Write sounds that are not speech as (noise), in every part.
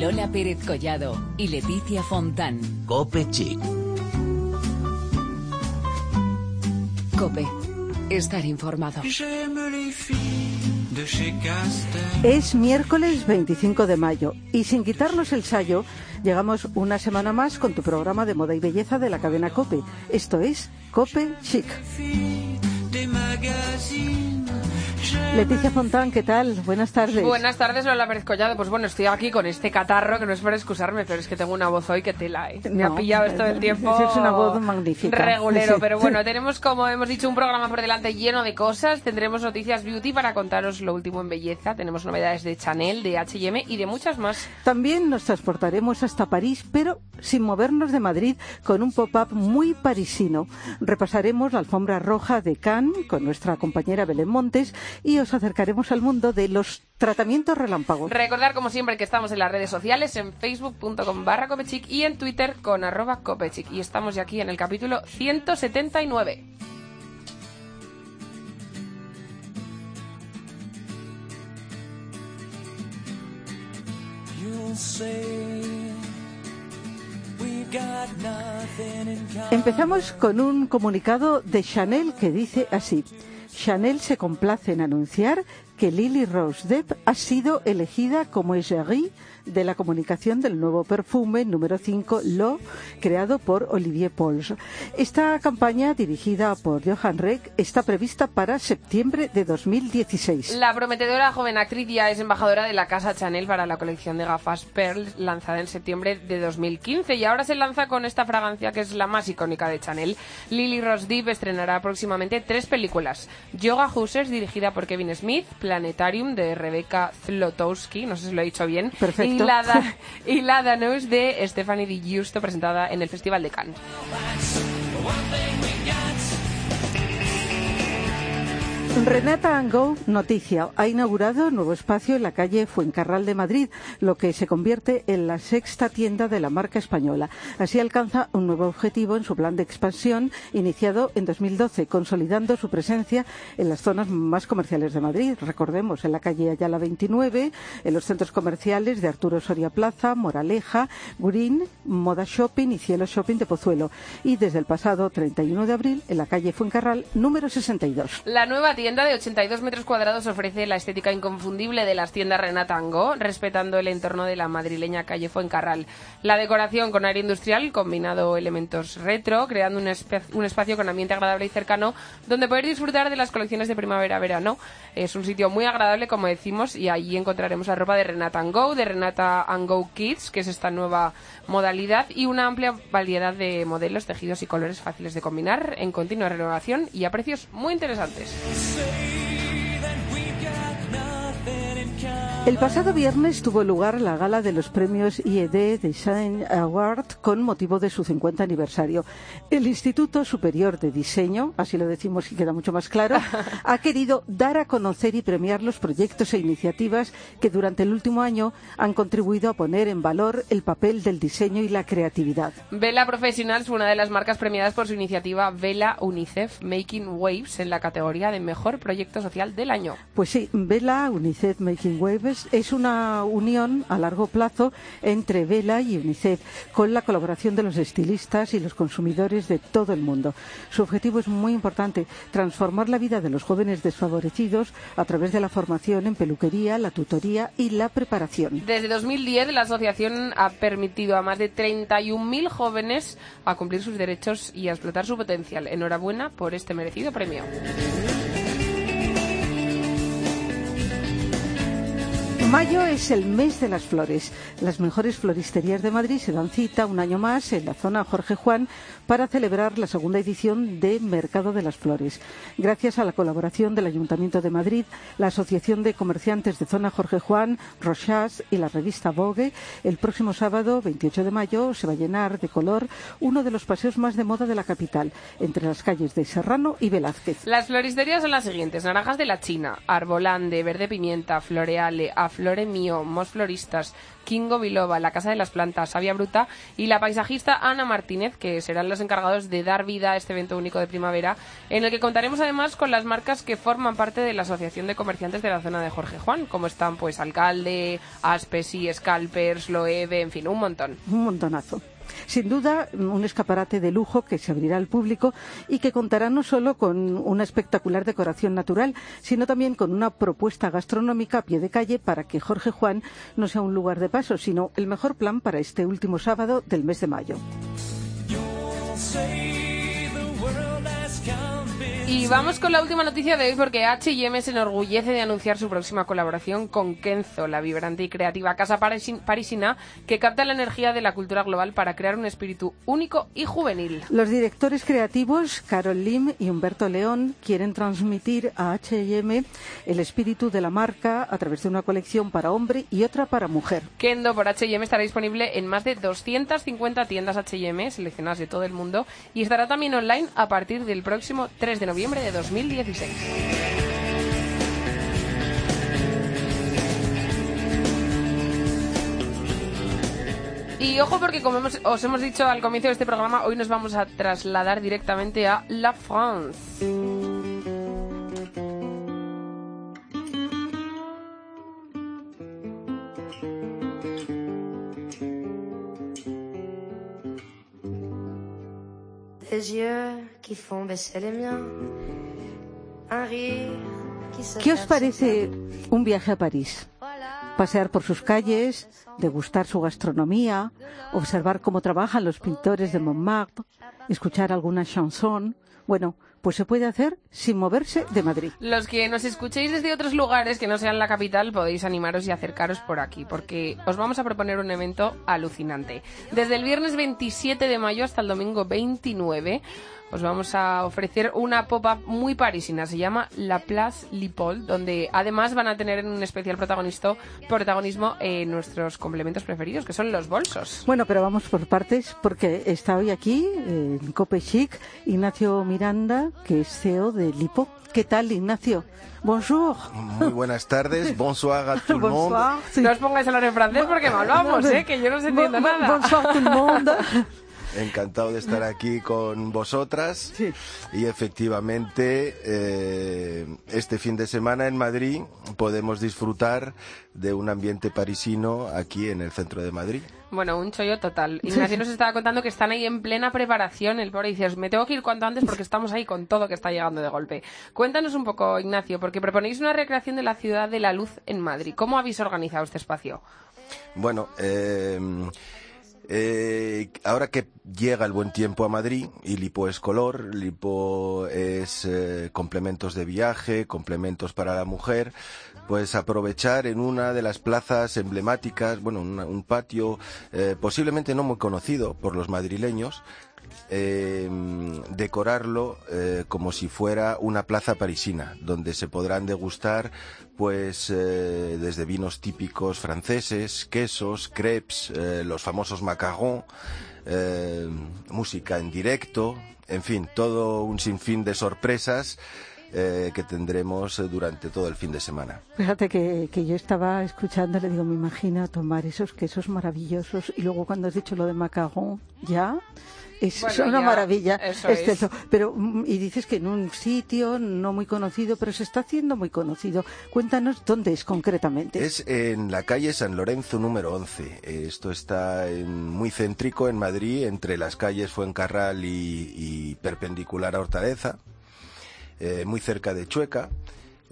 Lola Pérez Collado y Leticia Fontán. Cope Chic. Cope. Estar informado. Es miércoles 25 de mayo y sin quitarnos el sayo, llegamos una semana más con tu programa de moda y belleza de la cadena Cope. Esto es Cope Chic. Leticia Fontán, ¿qué tal? Buenas tardes. Buenas tardes, Lola Pérez Collado. Pues bueno, estoy aquí con este catarro, que no es por excusarme, pero es que tengo una voz hoy que tela, ¿eh? Me ha pillado esto del tiempo. Es una voz magnífica. Regulero, pero bueno, tenemos, como hemos dicho, un programa por delante lleno de cosas. Tendremos noticias beauty para contaros lo último en belleza. Tenemos novedades de Chanel, de H&M y de muchas más. También nos transportaremos hasta París, pero sin movernos de Madrid, con un pop-up muy parisino. Repasaremos la alfombra roja de Cannes con nuestra compañera Belén Montes y os acercaremos al mundo de los tratamientos relámpagos. Recordar, como siempre, que estamos en las redes sociales, en facebook.com barra copechic y en twitter con arroba copechic. Y estamos ya aquí en el capítulo 179. Empezamos con un comunicado de Chanel que dice así. Chanel se complace en anunciar que Lily Rose Depp ha sido elegida como égérie de la comunicación del nuevo perfume número 5 Lo, creado por Olivier Pauls. Esta campaña, dirigida por Johan Reck, está prevista para septiembre de 2016. La prometedora joven actriz ya es embajadora de la casa Chanel para la colección de gafas Pearl, lanzada en septiembre de 2015, y ahora se lanza con esta fragancia que es la más icónica de Chanel. Lily Rose Depp estrenará próximamente tres películas. Yoga Hoosers, dirigida por Kevin Smith, Planetarium, de Rebecca Zlotowski, no sé si lo he dicho bien, Perfecto. y la, da- y la Danus de Stephanie Di Giusto, presentada en el Festival de Cannes. Renata Angou, noticia, ha inaugurado nuevo espacio en la calle Fuencarral de Madrid, lo que se convierte en la sexta tienda de la marca española. Así alcanza un nuevo objetivo en su plan de expansión iniciado en 2012, consolidando su presencia en las zonas más comerciales de Madrid. Recordemos, en la calle Ayala 29, en los centros comerciales de Arturo Soria Plaza, Moraleja, Green, Moda Shopping y Cielo Shopping de Pozuelo. Y desde el pasado 31 de abril, en la calle Fuencarral número 62. La nueva tienda de 82 metros cuadrados ofrece la estética inconfundible de las tiendas Renata Angó, respetando el entorno de la madrileña calle Fuencarral. La decoración con aire industrial, combinado elementos retro, creando un, un espacio con ambiente agradable y cercano, donde poder disfrutar de las colecciones de primavera-verano. Es un sitio muy agradable, como decimos, y allí encontraremos la ropa de Renata Go, de Renata Go Kids, que es esta nueva modalidad, y una amplia variedad de modelos, tejidos y colores fáciles de combinar, en continua renovación y a precios muy interesantes. say. El pasado viernes tuvo lugar la gala de los premios IED Design Award con motivo de su 50 aniversario. El Instituto Superior de Diseño, así lo decimos y queda mucho más claro, (laughs) ha querido dar a conocer y premiar los proyectos e iniciativas que durante el último año han contribuido a poner en valor el papel del diseño y la creatividad. Vela Professionals fue una de las marcas premiadas por su iniciativa Vela UNICEF Making Waves en la categoría de Mejor Proyecto Social del Año. Pues sí, Vela UNICEF Making Waves es una unión a largo plazo entre Vela y UNICEF con la colaboración de los estilistas y los consumidores de todo el mundo. Su objetivo es muy importante, transformar la vida de los jóvenes desfavorecidos a través de la formación en peluquería, la tutoría y la preparación. Desde 2010 la asociación ha permitido a más de 31.000 jóvenes a cumplir sus derechos y a explotar su potencial. Enhorabuena por este merecido premio. Mayo es el mes de las flores. Las mejores floristerías de Madrid se dan cita un año más en la zona Jorge Juan para celebrar la segunda edición de Mercado de las Flores. Gracias a la colaboración del Ayuntamiento de Madrid, la Asociación de Comerciantes de Zona Jorge Juan, Rochas y la revista Vogue, el próximo sábado 28 de mayo se va a llenar de color uno de los paseos más de moda de la capital, entre las calles de Serrano y Velázquez. Las floristerías son las siguientes. Naranjas de la China, Arbolande, Verde Pimienta, Floreale, Aflo Flore Mío, Mos Floristas, Kingo Biloba, La Casa de las Plantas, Sabia Bruta y la paisajista Ana Martínez, que serán los encargados de dar vida a este evento único de primavera, en el que contaremos además con las marcas que forman parte de la Asociación de Comerciantes de la zona de Jorge Juan, como están pues Alcalde, Aspesi, Scalpers, Loewe, en fin, un montón. Un montonazo. Sin duda, un escaparate de lujo que se abrirá al público y que contará no solo con una espectacular decoración natural, sino también con una propuesta gastronómica a pie de calle para que Jorge Juan no sea un lugar de paso, sino el mejor plan para este último sábado del mes de mayo. Y vamos con la última noticia de hoy porque H&M se enorgullece de anunciar su próxima colaboración con Kenzo, la vibrante y creativa casa parisina que capta la energía de la cultura global para crear un espíritu único y juvenil. Los directores creativos, Carol Lim y Humberto León, quieren transmitir a H&M el espíritu de la marca a través de una colección para hombre y otra para mujer. Kendo por H&M estará disponible en más de 250 tiendas H&M seleccionadas de todo el mundo y estará también online a partir del próximo 3 de noviembre de 2016. Y ojo porque como os hemos dicho al comienzo de este programa, hoy nos vamos a trasladar directamente a La France. ¿Qué os parece un viaje a París? Pasear por sus calles, degustar su gastronomía, observar cómo trabajan los pintores de Montmartre, escuchar alguna chanson. Bueno, pues se puede hacer sin moverse de Madrid. Los que nos escuchéis desde otros lugares que no sean la capital podéis animaros y acercaros por aquí, porque os vamos a proponer un evento alucinante. Desde el viernes 27 de mayo hasta el domingo 29 os vamos a ofrecer una pop-up muy parisina. Se llama La Place Lipol, donde además van a tener un especial protagonista, protagonismo en nuestros complementos preferidos, que son los bolsos. Bueno, pero vamos por partes, porque está hoy aquí en Cope Chic Ignacio Miranda, que es CEO de Lipo. ¿Qué tal, Ignacio? Bonjour. Muy buenas tardes. (laughs) Bonsoir a tout le monde. No os pongáis a hablar en francés porque mal vamos, ¿eh? que yo no se entiendo nada. Bonsoir tout le monde. (laughs) Encantado de estar aquí con vosotras. Sí. Y efectivamente, eh, este fin de semana en Madrid podemos disfrutar de un ambiente parisino aquí en el centro de Madrid. Bueno, un chollo total. Ignacio nos estaba contando que están ahí en plena preparación. El pobre dice, me tengo que ir cuanto antes porque estamos ahí con todo que está llegando de golpe. Cuéntanos un poco, Ignacio, porque proponéis una recreación de la ciudad de la luz en Madrid. ¿Cómo habéis organizado este espacio? Bueno, eh, eh, ahora que llega el buen tiempo a Madrid y Lipo es color, Lipo es eh, complementos de viaje, complementos para la mujer, pues aprovechar en una de las plazas emblemáticas, bueno, un patio eh, posiblemente no muy conocido por los madrileños, eh, decorarlo eh, como si fuera una plaza parisina, donde se podrán degustar pues eh, desde vinos típicos franceses, quesos, crepes, eh, los famosos macarons, música en directo, en fin, todo un sinfín de sorpresas que tendremos durante todo el fin de semana. Fíjate que, yo estaba escuchando, le digo, me imagino tomar esos quesos maravillosos y luego cuando has dicho lo de macaron, ya es Bueno, una ya, maravilla. este, es. Pero, mm, y dices que en un sitio no muy conocido, pero se está haciendo muy conocido. Cuéntanos dónde es concretamente. Es en la calle San Lorenzo número 11. Eh, Esto está en- muy céntrico en Madrid, entre las calles Fuencarral y, y perpendicular a Hortaleza, eh, muy cerca de Chueca.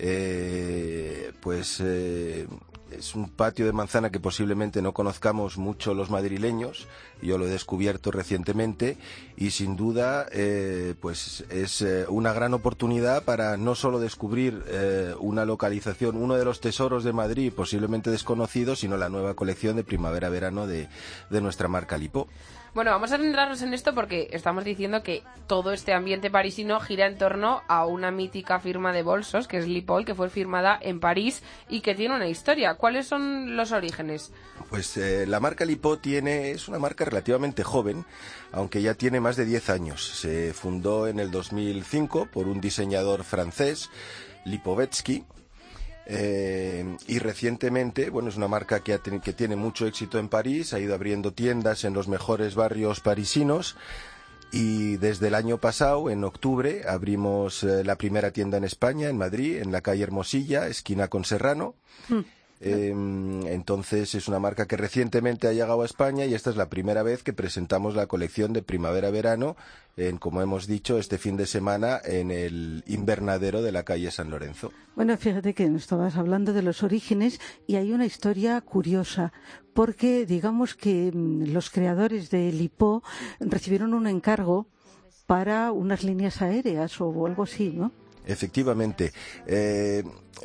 Eh, pues eh, es un patio de manzana que posiblemente no conozcamos mucho los madrileños. Yo lo he descubierto recientemente y sin duda eh, pues es eh, una gran oportunidad para no solo descubrir eh, una localización, uno de los tesoros de Madrid posiblemente desconocido, sino la nueva colección de primavera-verano de, de nuestra marca Lipo. Bueno, vamos a centrarnos en esto porque estamos diciendo que todo este ambiente parisino gira en torno a una mítica firma de bolsos, que es Lipol, que fue firmada en París y que tiene una historia. ¿Cuáles son los orígenes? Pues eh, la marca Lipo tiene, es una marca relativamente joven, aunque ya tiene más de 10 años. Se fundó en el 2005 por un diseñador francés, Lipovetsky. Eh, y recientemente, bueno, es una marca que, tiene mucho éxito en París, ha ido abriendo tiendas en los mejores barrios parisinos. Y desde el año pasado, en octubre, abrimos eh, la primera tienda en España, en Madrid, en la calle Hermosilla, esquina con Serrano. Mm. Em, entonces es una marca que recientemente ha llegado a España y esta es la primera vez que presentamos la colección de primavera-verano en, como hemos dicho, este fin de semana en el invernadero de la calle San Lorenzo. Bueno, fíjate que nos estabas hablando de los orígenes y hay una historia curiosa porque digamos que mm, los creadores de Lipo recibieron un encargo para unas líneas aéreas o algo así, ¿no? Efectivamente. Eh,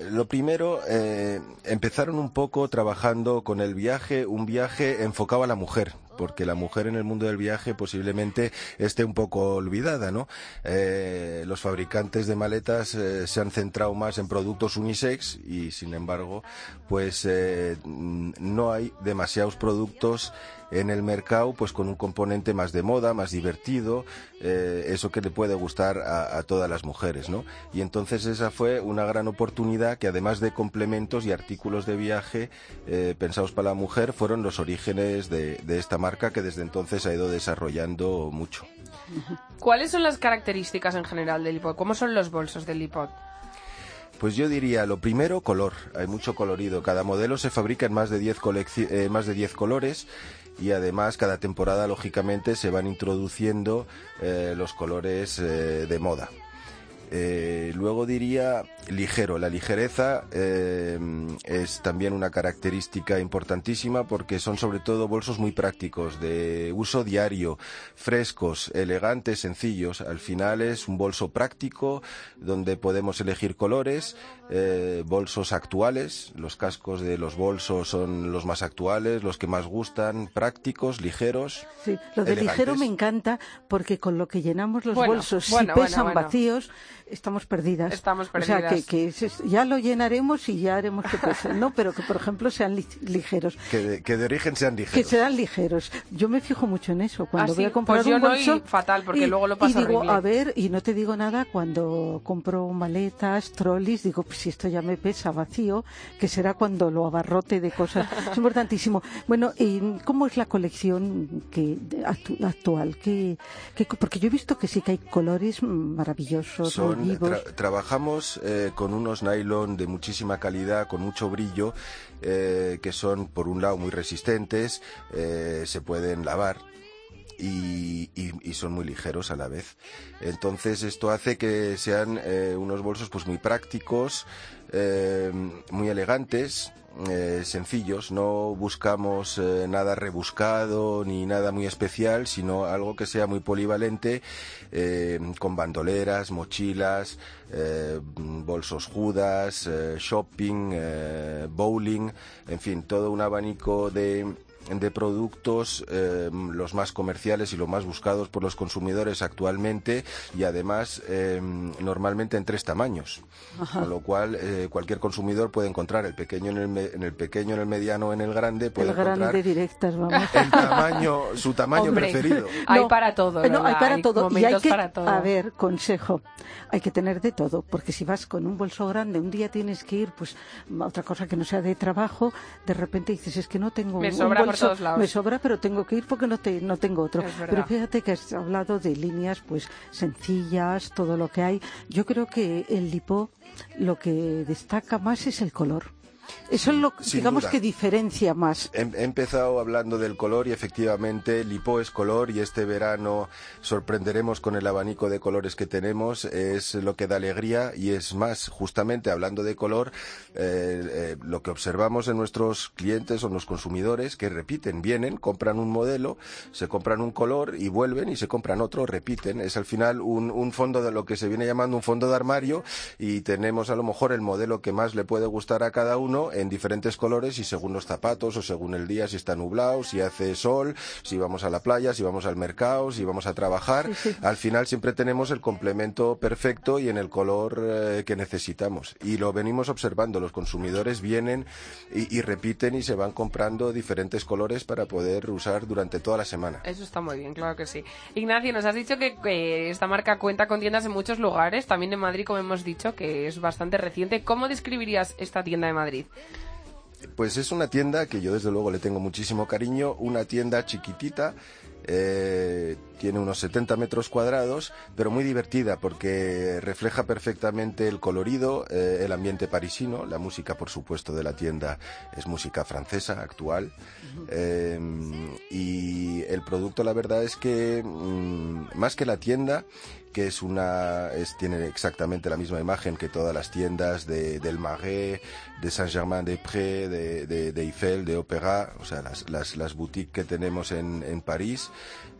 lo primero, eh, empezaron un poco trabajando con el viaje, un viaje enfocado a la mujer, porque la mujer en el mundo del viaje posiblemente esté un poco olvidada, ¿no? Eh, los fabricantes de maletas se han centrado más en productos unisex y, sin embargo, pues no hay demasiados productos en el mercado pues con un componente más de moda, más divertido, eh, eso que le puede gustar a, todas las mujeres, ¿no? Y entonces esa fue una gran oportunidad que además de complementos y artículos de viaje eh, pensados para la mujer fueron los orígenes de, esta marca que desde entonces ha ido desarrollando mucho. ¿Cuáles son las características en general del iPod? ¿Cómo son los bolsos del iPod? Pues yo diría, lo primero, color. Hay mucho colorido. Cada modelo se fabrica en más de 10 eh, más de 10 colores y además cada temporada lógicamente se van introduciendo eh, los colores eh, de moda. Eh, luego diría ligero. La ligereza eh, es también una característica importantísima porque son sobre todo bolsos muy prácticos, de uso diario, frescos, elegantes, sencillos. Al final es un bolso práctico donde podemos elegir colores, eh, bolsos actuales. Los cascos de los bolsos son los más actuales, los que más gustan, prácticos, ligeros. Sí, lo de ligero me encanta porque con lo que llenamos los bolsos, si pesan vacíos, estamos perdidas. Estamos perdidas. O sea, que, ya lo llenaremos y ya haremos que pesen, ¿no? Pero que, por ejemplo, sean ligeros. Que de, origen sean ligeros. Que sean ligeros. Yo me fijo mucho en eso. Cuando ah, voy a comprar pues un bolso... fatal, porque luego lo paso Y digo, a ver, y no te digo nada, cuando compro maletas, trolleys, digo, pues si esto ya me pesa vacío, que será cuando lo abarrote de cosas. (laughs) es importantísimo. Bueno, ¿y ¿cómo es la colección que actual? que porque yo he visto que sí que hay colores maravillosos trabajamos eh, con unos nylon de muchísima calidad, con mucho brillo, eh, que son por un lado muy resistentes, eh, se pueden lavar, y, son muy ligeros a la vez. Entonces esto hace que sean unos bolsos pues muy prácticos, muy elegantes eh, sencillos, no buscamos eh, nada rebuscado ni nada muy especial, sino algo que sea muy polivalente, eh, con bandoleras, mochilas, bolsos judas, shopping, bowling, en fin, todo un abanico de de productos eh, los más comerciales y los más buscados por los consumidores actualmente y además eh, normalmente en tres tamaños. Con lo cual eh, cualquier consumidor puede encontrar el pequeño en el, en el pequeño en el mediano en el grande puede el grande directas vamos. el tamaño su tamaño preferido. (laughs) hay para todo no, hay para todo. Y hay que a ver consejo hay que tener de todo porque si vas con un bolso grande un día tienes que ir pues a otra cosa que no sea de trabajo de repente dices es que no tengo un bolso me sobra, pero tengo que ir porque no, te, no tengo otro. Pero fíjate que has hablado de líneas pues sencillas, todo lo que hay. Yo creo que el lipo lo que destaca más es el color. Eso es lo digamos que diferencia más. He, empezado hablando del color y efectivamente Lipo es color y este verano sorprenderemos con el abanico de colores que tenemos. Es lo que da alegría y es más, justamente hablando de color, eh, eh, lo que observamos en nuestros clientes o los consumidores que repiten, vienen, compran un modelo, se compran un color y vuelven y se compran otro, repiten. Es al final un, un fondo de lo que se viene llamando un fondo de armario y tenemos a lo mejor el modelo que más le puede gustar a cada uno uno en diferentes colores y según los zapatos o según el día, si está nublado, si hace sol, si vamos a la playa, si vamos al mercado, si vamos a trabajar. Al final siempre tenemos el complemento perfecto y en el color eh, que necesitamos. Y lo venimos observando. Los consumidores vienen y, y repiten y se van comprando diferentes colores para poder usar durante toda la semana. Eso está muy bien, claro que sí. Ignacio, nos has dicho que, que esta marca cuenta con tiendas en muchos lugares, también en Madrid, como hemos dicho, que es bastante reciente. ¿Cómo describirías esta tienda de Madrid? Pues es una tienda que yo desde luego le tengo muchísimo cariño, una tienda chiquitita, eh, tiene unos 70 metros cuadrados, pero muy divertida porque refleja perfectamente el colorido, eh, el ambiente parisino, la música por supuesto de la tienda es música francesa actual eh, y el producto la verdad es que mm, más que la tienda que es una es, tiene exactamente la misma imagen que todas las tiendas de, del Marais, de Saint-Germain-des-Prés, de, de, de, Eiffel, de Opéra, o sea, las, las, las boutiques que tenemos en, en París.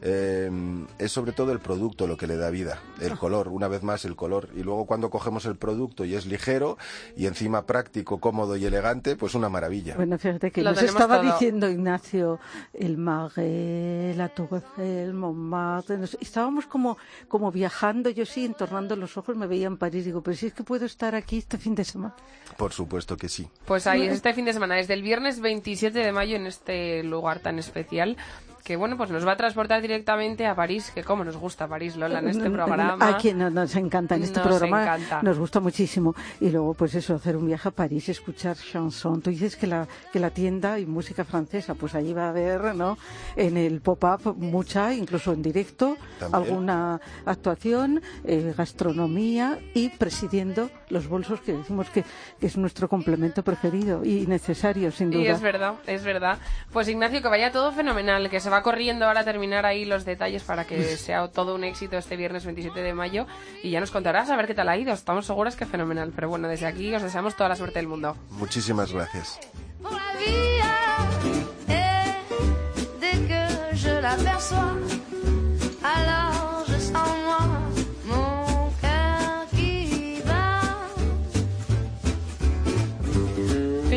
Eh, es sobre todo el producto lo que le da vida, el color, una vez más el color. Y luego cuando cogemos el producto y es ligero y encima práctico, cómodo y elegante, pues una maravilla. Bueno, fíjate que Lo nos estaba todo. diciendo Ignacio, el Marais, la Tour Eiffel, Montmartre, nos- estábamos como, como viajando, yo sí, entornando los ojos, me veía en París, digo, pero si es que puedo estar aquí este fin de semana. Por supuesto que sí. Pues ahí, (laughs) este fin de semana, desde el viernes 27 de mayo, en este lugar tan especial, que bueno, pues nos va a transportar directamente a París, que como nos gusta París, Lola, en este (laughs) programa. A quien no- nos encanta en este Nos programa, encanta. nos gusta muchísimo. Y luego, pues eso, hacer un viaje a París, escuchar chanson. Tú dices que la, que la tienda y música francesa, pues allí va a haber, ¿no? En el pop-up mucha, incluso en directo, También. alguna actuación, eh, gastronomía y presidiendo los bolsos que decimos que, que es nuestro complemento preferido y necesario, sin duda. Y es verdad, es verdad. Pues Ignacio, que vaya todo fenomenal, que se va corriendo ahora a terminar ahí los detalles para que sea todo un éxito este viernes 27 de mayo y ya nos contarás a ver qué tal ha ido. Estamos seguras que fenomenal, pero bueno, desde aquí os deseamos toda la suerte del mundo. Muchísimas gracias.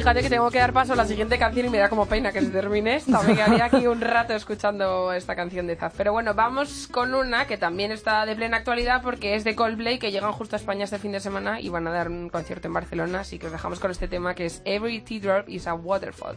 Fíjate que tengo que dar paso a la siguiente canción y me da como pena que se termine esta. Me quedaría aquí un rato escuchando esta canción de Zaz. Pero bueno, vamos con una que también está de plena actualidad porque es de Coldplay, que llegan justo a España este fin de semana y van a dar un concierto en Barcelona. Así que os dejamos con este tema que es Every Teardrop is a Waterfall.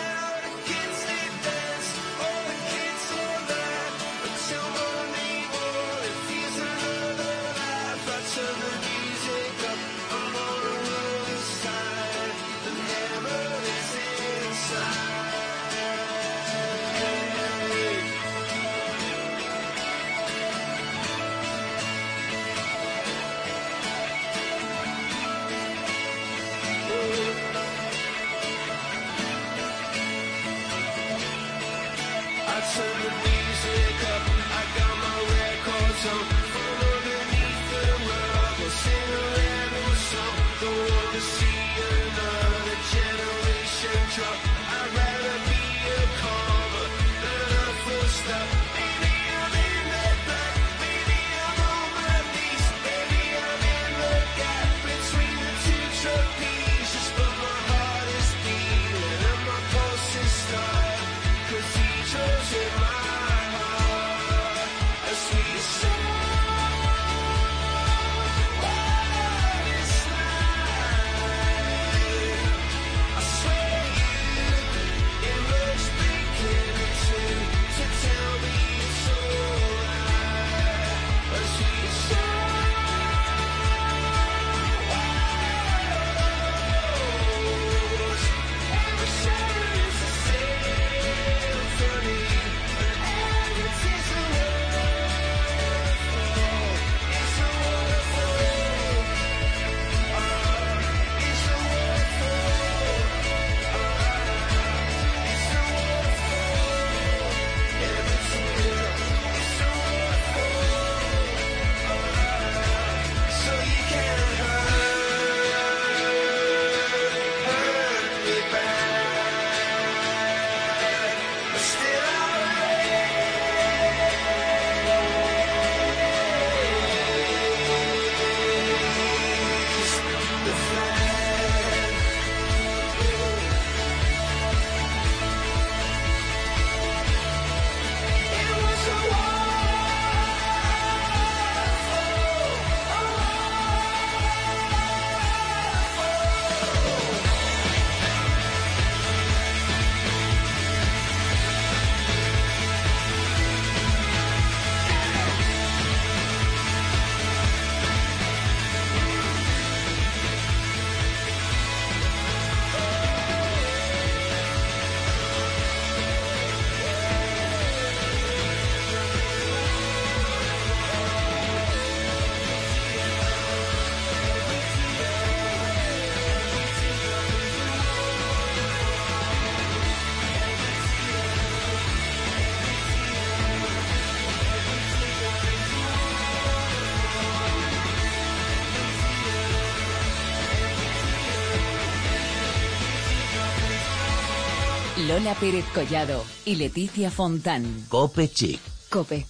Lola Pérez Collado y Leticia Fontán. Cope Chic. Cope.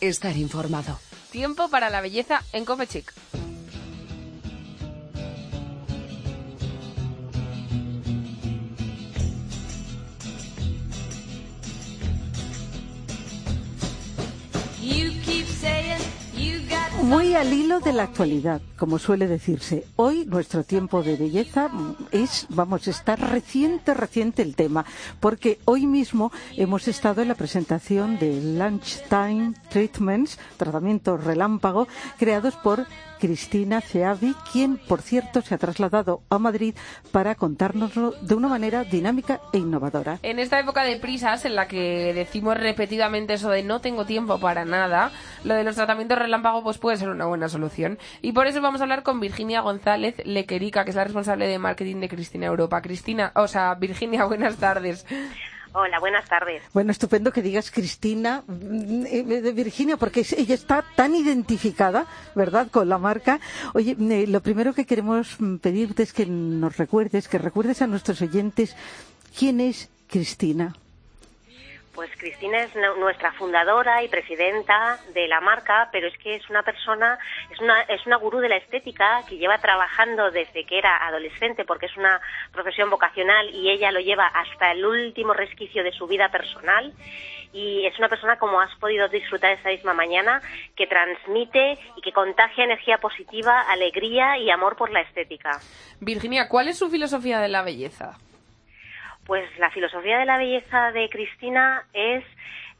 Estar informado. Tiempo para la belleza en Cope Chic. Al hilo de la actualidad, como suele decirse. Hoy nuestro tiempo de belleza es, vamos, está reciente, reciente el tema, porque hoy mismo hemos estado en la presentación de Lunchtime Treatments, tratamientos relámpago, creados por Cristina Ceavi, quien, por cierto, se ha trasladado a Madrid para contárnoslo de una manera dinámica e innovadora. En esta época de prisas en la que decimos repetidamente eso de no tengo tiempo para nada, lo de los tratamientos relámpago pues puede ser una buena solución. Y por eso vamos a hablar con Virginia González Lequerica, que es la responsable de marketing de Cristina Europa. Cristina, o sea, Virginia, (laughs) buenas tardes. Hola, buenas tardes. Bueno, estupendo que digas Cristina mm, eh, de Virginia, porque ella está tan identificada, ¿verdad?, con la marca. Oye, eh, lo primero que queremos mm, pedirte es que nos recuerdes, que recuerdes a nuestros oyentes quién es Cristina. Pues Cristina es nu- nuestra fundadora y presidenta de la marca, pero es que es una persona, es una, es una gurú de la estética que lleva trabajando desde que era adolescente, porque es una profesión vocacional y ella lo lleva hasta el último resquicio de su vida personal. Y es una persona, como has podido disfrutar esta misma mañana, que transmite y que contagia energía positiva, alegría y amor por la estética. Virginia, ¿cuál es su filosofía de la belleza? Pues la filosofía de la belleza de Cristina es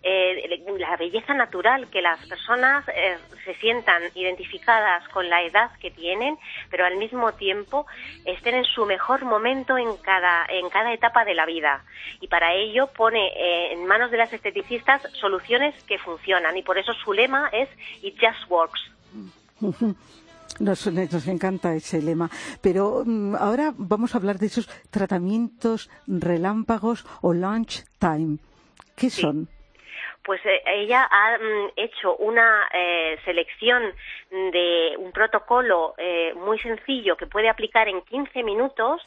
eh, la belleza natural, que las personas eh, se sientan identificadas con la edad que tienen, pero al mismo tiempo estén en su mejor momento en cada, en cada etapa de la vida. Y para ello pone eh, en manos de las esteticistas soluciones que funcionan. Y por eso su lema es It Just Works. (laughs) Nos, nos encanta ese lema. Pero mm, ahora vamos a hablar de esos tratamientos relámpagos o lunch time. ¿Qué son? Pues eh, ella ha mm, hecho una eh, selección de un protocolo eh, muy sencillo que puede aplicar en 15 minutos,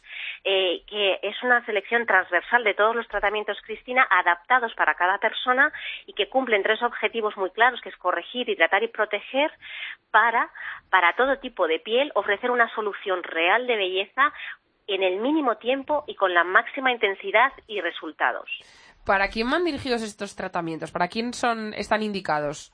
eh, que es una selección transversal de todos los tratamientos Cristina adaptados para cada persona y que cumplen tres objetivos muy claros, que es corregir, hidratar y proteger para, para todo tipo de piel, ofrecer una solución real de belleza en el mínimo tiempo y con la máxima intensidad y resultados. ¿Para quién van dirigidos estos tratamientos? ¿Para quién son, están indicados?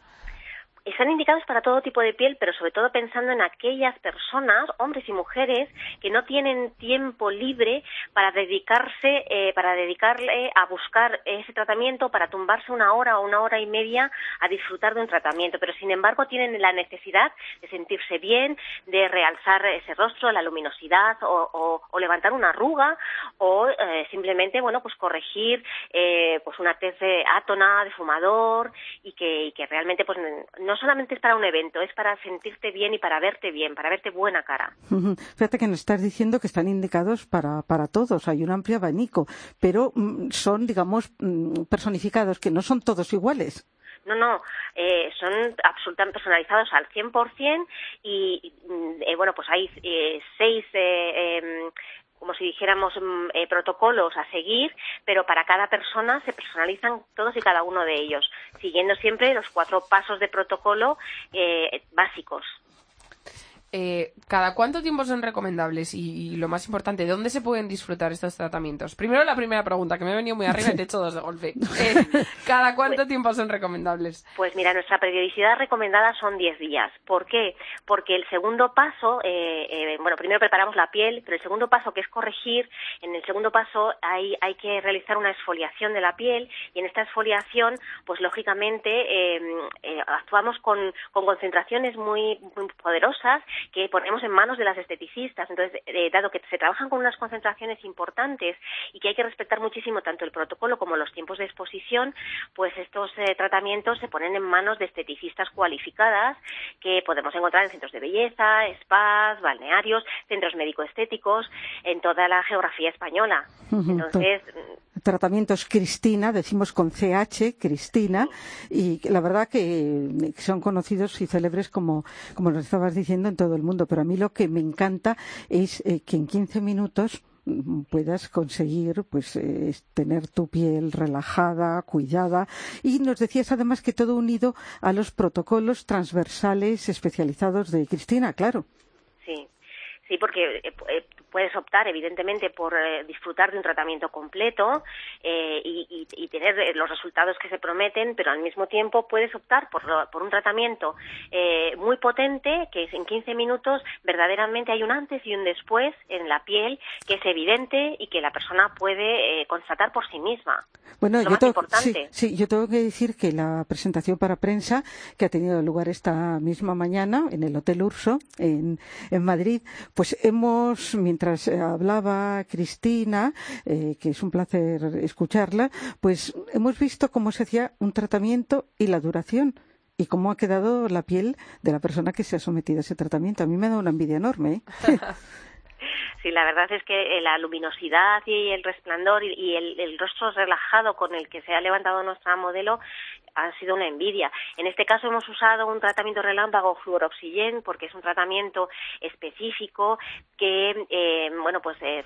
Están indicados para todo tipo de piel, pero sobre todo pensando en aquellas personas, hombres y mujeres, que no tienen tiempo libre para dedicarse, eh, para dedicarle a buscar ese tratamiento, para tumbarse una hora o una hora y media a disfrutar de un tratamiento, pero sin embargo tienen la necesidad de sentirse bien, de realzar ese rostro, la luminosidad o, o- levantar una arruga o eh, simplemente, bueno, pues corregir eh, pues una tez de átona, de fumador y que, y que realmente pues no solamente es para un evento, es para sentirte bien y para verte bien, para verte buena cara. Fíjate que nos estás diciendo que están indicados para, para todos, hay un amplio abanico, pero mm, son, digamos, mm, personificados, que no son todos iguales. No, no, eh, son absolutamente personalizados al 100% y, y, mm, eh, bueno, pues hay eh, seis, eh, em, como si dijéramos, mm, eh, protocolos a seguir, pero para cada persona se personalizan todos y cada uno de ellos, siguiendo siempre los cuatro pasos de protocolo eh, básicos. Eh, ¿Cada cuánto tiempo son recomendables? Y, y lo más importante, ¿dónde se pueden disfrutar estos tratamientos? Primero la primera pregunta, que me he venido muy arriba y te he hecho dos de golpe. (laughs) Eh, ¿Cada cuánto tiempo son recomendables? Pues mira, nuestra periodicidad recomendada son 10 días. ¿Por qué? Porque el segundo paso, eh, eh, bueno, primero preparamos la piel, pero el segundo paso, que es corregir, en el segundo paso hay, hay que realizar una exfoliación de la piel y en esta exfoliación, pues lógicamente eh, eh, actuamos con, con concentraciones muy, muy poderosas que ponemos en manos de las esteticistas. Entonces, eh, dado que se trabajan con unas concentraciones importantes y que hay que respetar muchísimo tanto el protocolo como los tiempos de exposición, pues estos eh, tratamientos se ponen en manos de esteticistas cualificadas que podemos encontrar en centros de belleza, spas, balnearios, centros médico-estéticos, en toda la geografía española. Ujú, Entonces, Tratamientos Cristina, decimos con CH, Cristina, y la verdad que son conocidos y célebres como, como nos estabas diciendo en todo el mundo, pero a mí lo que me encanta es eh, que en 15 minutos mm, puedas conseguir pues eh, tener tu piel relajada, cuidada y nos decías además que todo unido a los protocolos transversales especializados de Cristina, claro. Sí, porque eh, eh, puedes optar, evidentemente, por eh, disfrutar de un tratamiento completo eh, y, y- y tener los resultados que se prometen, pero al mismo tiempo puedes optar por, por un tratamiento eh, muy potente, que es en 15 minutos verdaderamente hay un antes y un después en la piel, que es evidente y que la persona puede constatar por sí misma. Bueno, Lo yo tengo, importante. sí, sí, yo tengo que decir que la presentación para prensa que ha tenido lugar esta misma mañana en el Hotel Urso en, en Madrid, pues hemos, mientras eh, hablaba Cristina, eh, que es un placer escucharla, pues hemos visto cómo se hacía un tratamiento y la duración. Y cómo ha quedado la piel de la persona que se ha sometido a ese tratamiento. A mí me da una envidia enorme. ¿eh? (laughs) Sí, la verdad es que eh, la luminosidad y el resplandor y, y el, el rostro relajado con el que se ha levantado nuestra modelo ha sido una envidia. En este caso hemos usado un tratamiento relámpago fluoroxillen porque es un tratamiento específico que, eh, bueno, pues eh,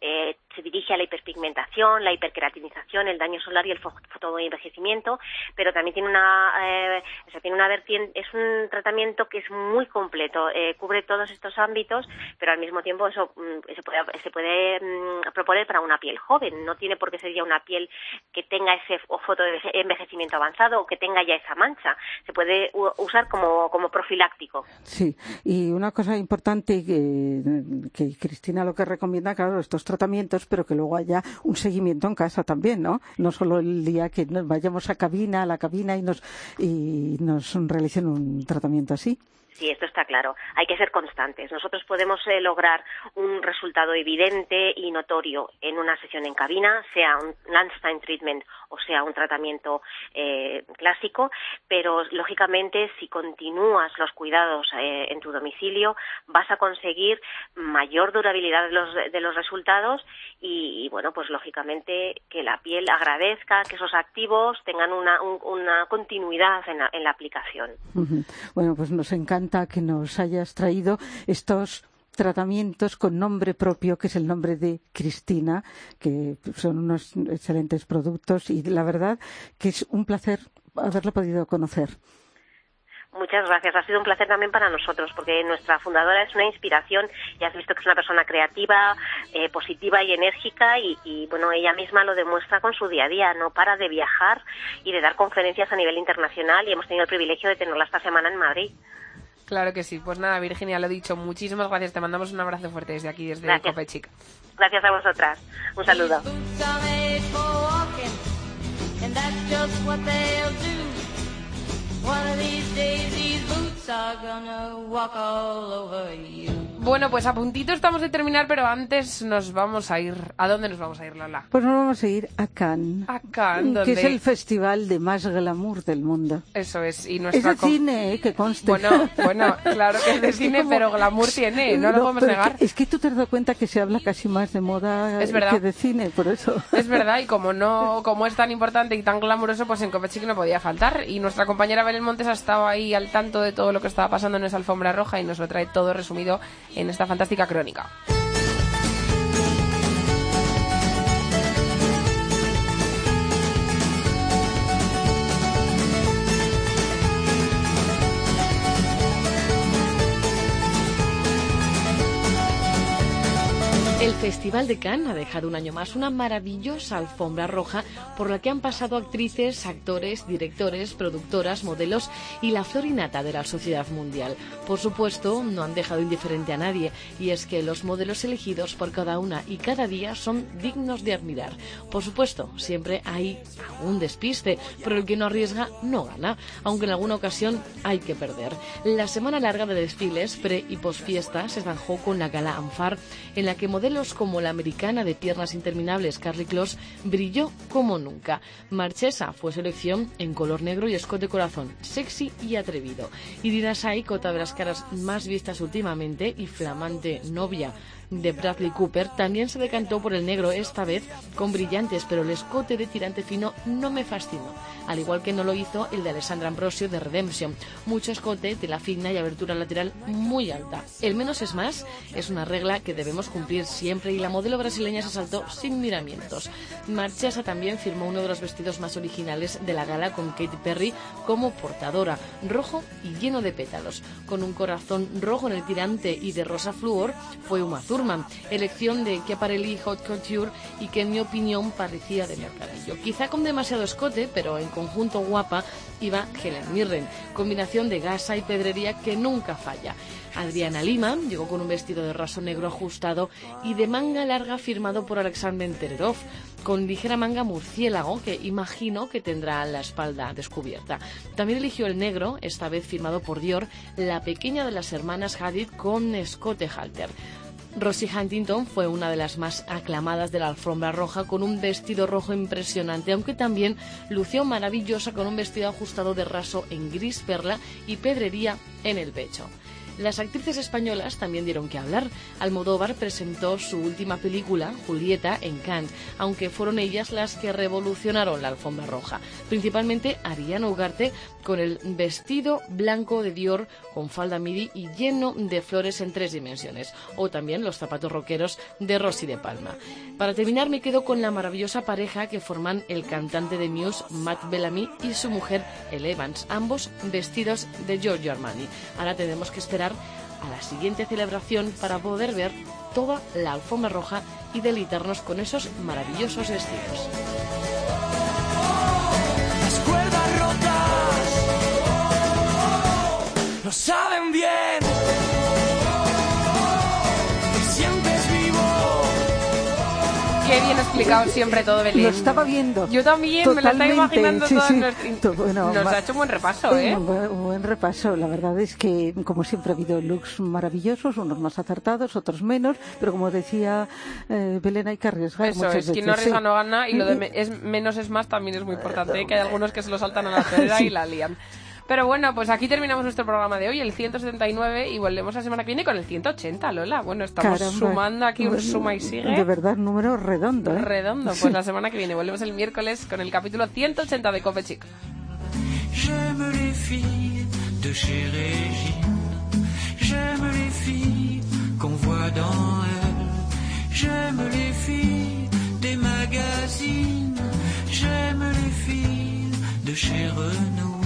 eh, se dirige a la hiperpigmentación, la hiperqueratinización, el daño solar y el fo- fotoenvejecimiento, pero también tiene una, eh, o sea, tiene una vertiente, es un tratamiento que es muy completo, eh, cubre todos estos ámbitos, pero al mismo tiempo eso mm, se puede, mm, proponer para una piel joven, no tiene por qué ser ya una piel que tenga ese fotoenvejecimiento avanzado que tenga ya esa mancha, se puede usar como, como profiláctico. Sí, y una cosa importante que, que Cristina lo que recomienda, claro, estos tratamientos, pero que luego haya un seguimiento en casa también, ¿no? No solo el día que nos vayamos a cabina, a la cabina y nos, y nos realicen un tratamiento así. Sí, esto está claro. Hay que ser constantes. Nosotros podemos eh, lograr un resultado evidente y notorio en una sesión en cabina, sea un lunchtime treatment o sea un tratamiento eh, clásico, pero lógicamente si continúas los cuidados eh, en tu domicilio vas a conseguir mayor durabilidad de los, de los resultados y, bueno, pues lógicamente que la piel agradezca, que esos activos tengan una, un- una continuidad en la- en la aplicación. Bueno, pues nos encanta que nos hayas traído estos tratamientos con nombre propio, que es el nombre de Cristina, que son unos excelentes productos y la verdad que es un placer haberla podido conocer. Muchas gracias. Ha sido un placer también para nosotros, porque nuestra fundadora es una inspiración. Ya has visto que es una persona creativa, eh, positiva y enérgica, y, y, bueno, ella misma lo demuestra con su día a día. No para de viajar y de dar conferencias a nivel internacional, y hemos tenido el privilegio de tenerla esta semana en Madrid. Claro que sí. Pues nada, Virginia, lo dicho. Muchísimas gracias. Te mandamos un abrazo fuerte desde aquí, desde Gracias. Cope Chic. Gracias a vosotras. Un saludo. One of these days, these boots are gonna walk all over you. Bueno, pues a puntito estamos de terminar, pero antes nos vamos a ir. ¿A dónde nos vamos a ir, Lola? Pues nos vamos a ir a Cannes, A Cannes, que es el festival de más glamour del mundo. Eso es. Y Es de cine, eh, que conste. Bueno, bueno, claro que es de (laughs) Es cine, como- pero glamour tiene, no lo podemos negar. Es que tú te has dado cuenta que se habla casi más de moda Es que de cine, por eso. Es verdad, y (laughs) como no, como es tan importante y tan glamuroso, pues en Copechic no podía faltar. Y nuestra compañera Belén Montes ha estado ahí al tanto de todo lo que estaba pasando en esa alfombra roja y nos lo trae todo resumido en esta fantástica crónica. Festival de Cannes ha dejado un año más una maravillosa alfombra roja por la que han pasado actrices, actores, directores, productoras, modelos y la florinata de la sociedad mundial. Por supuesto, no han dejado indiferente a nadie y es que los modelos elegidos por cada una y cada día son dignos de admirar. Por supuesto, siempre hay algún despiste, pero el que no arriesga no gana, aunque en alguna ocasión hay que perder. La semana larga de desfiles pre y posfiesta se zanjó con la gala Anfar, en la que modelos como la americana de piernas interminables Carly Close brilló como nunca. Marchesa fue selección en color negro y escote corazón, sexy y atrevido. Irina Saik, otra de las caras más vistas últimamente y flamante novia de Bradley Cooper, también se decantó por el negro, esta vez con brillantes, pero el escote de tirante fino no me fascinó, al igual que no lo hizo el de Alessandra Ambrosio de Redemption. Mucho escote, tela fina y abertura lateral muy alta. El menos es más es una regla que debemos cumplir siempre y la modelo brasileña se saltó sin miramientos. Marchesa también firmó uno de los vestidos más originales de la gala con Katy Perry como portadora, rojo y lleno de pétalos. Con un corazón rojo en el tirante y de rosa flúor fue Uma Thurman, elección de Chiaparelli Hot Couture y que en mi opinión parecía de mercadillo. Quizá con demasiado escote, pero en conjunto guapa iba Helen Mirren, combinación de gasa y pedrería que nunca falla. Adriana Lima llegó con un vestido de raso negro ajustado y de manga larga firmado por Alexander Tererov, con ligera manga murciélago que imagino que tendrá la espalda descubierta. También eligió el negro, esta vez firmado por Dior, la pequeña de las hermanas Hadid con escote halter. Rosie Huntington fue una de las más aclamadas de la alfombra roja con un vestido rojo impresionante, aunque también lució maravillosa con un vestido ajustado de raso en gris perla y pedrería en el pecho. Las actrices españolas también dieron que hablar. Almodóvar presentó su última película, Julieta, en Cannes, aunque fueron ellas las que revolucionaron la alfombra roja. Principalmente Ariana Ugarte con el vestido blanco de Dior con falda midi y lleno de flores en tres dimensiones, o también los zapatos roqueros de Rosy de Palma. Para terminar me quedo con la maravillosa pareja que forman el cantante de Muse, Matt Bellamy, y su mujer, El Evans, ambos vestidos de Giorgio Armani. Ahora tenemos que esperar a la siguiente celebración para poder ver toda la alfombra roja y deleitarnos con esos maravillosos vestidos. Lo saben bien. Te sientes vivo. Qué bien explicado siempre todo, Belén. Lo estaba viendo. Yo también, me lo estaba imaginando sí, todo. sí. Nos, bueno, nos ha hecho un buen repaso, ¿eh? Un buen, un buen repaso. La verdad es que, como siempre, ha habido looks maravillosos, unos más acertados, otros menos, pero como decía eh, Belén, hay que arriesgar Eso muchas es, quien no arriesga sí. no gana y lo de me- (laughs) es menos es más también es muy importante, ¿eh? que hay algunos que se lo saltan a la (laughs) torera y la lían. Pero bueno, pues aquí terminamos nuestro programa de hoy, el 179, y volvemos la semana que viene con el 180, Lola. Bueno, estamos Caramba. sumando aquí un Bueno, suma y De sigue. verdad, número redondo. ¿eh? Redondo, pues la semana que viene volvemos el miércoles con el capítulo 180 de Cope Chic. J'aime les filles de chez Régine. J'aime les filles qu'on voit dans elle. J'aime les filles des magazines. J'aime les filles de chez Renault.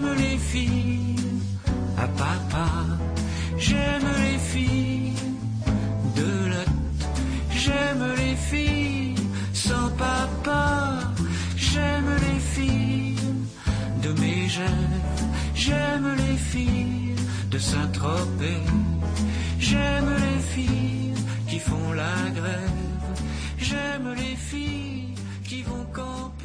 J'aime les filles à papa, j'aime les filles de Lot, j'aime les filles sans papa, j'aime les filles de mes jeunes, j'aime les filles de Saint-Tropez, j'aime les filles qui font la grève, j'aime les filles qui vont camper.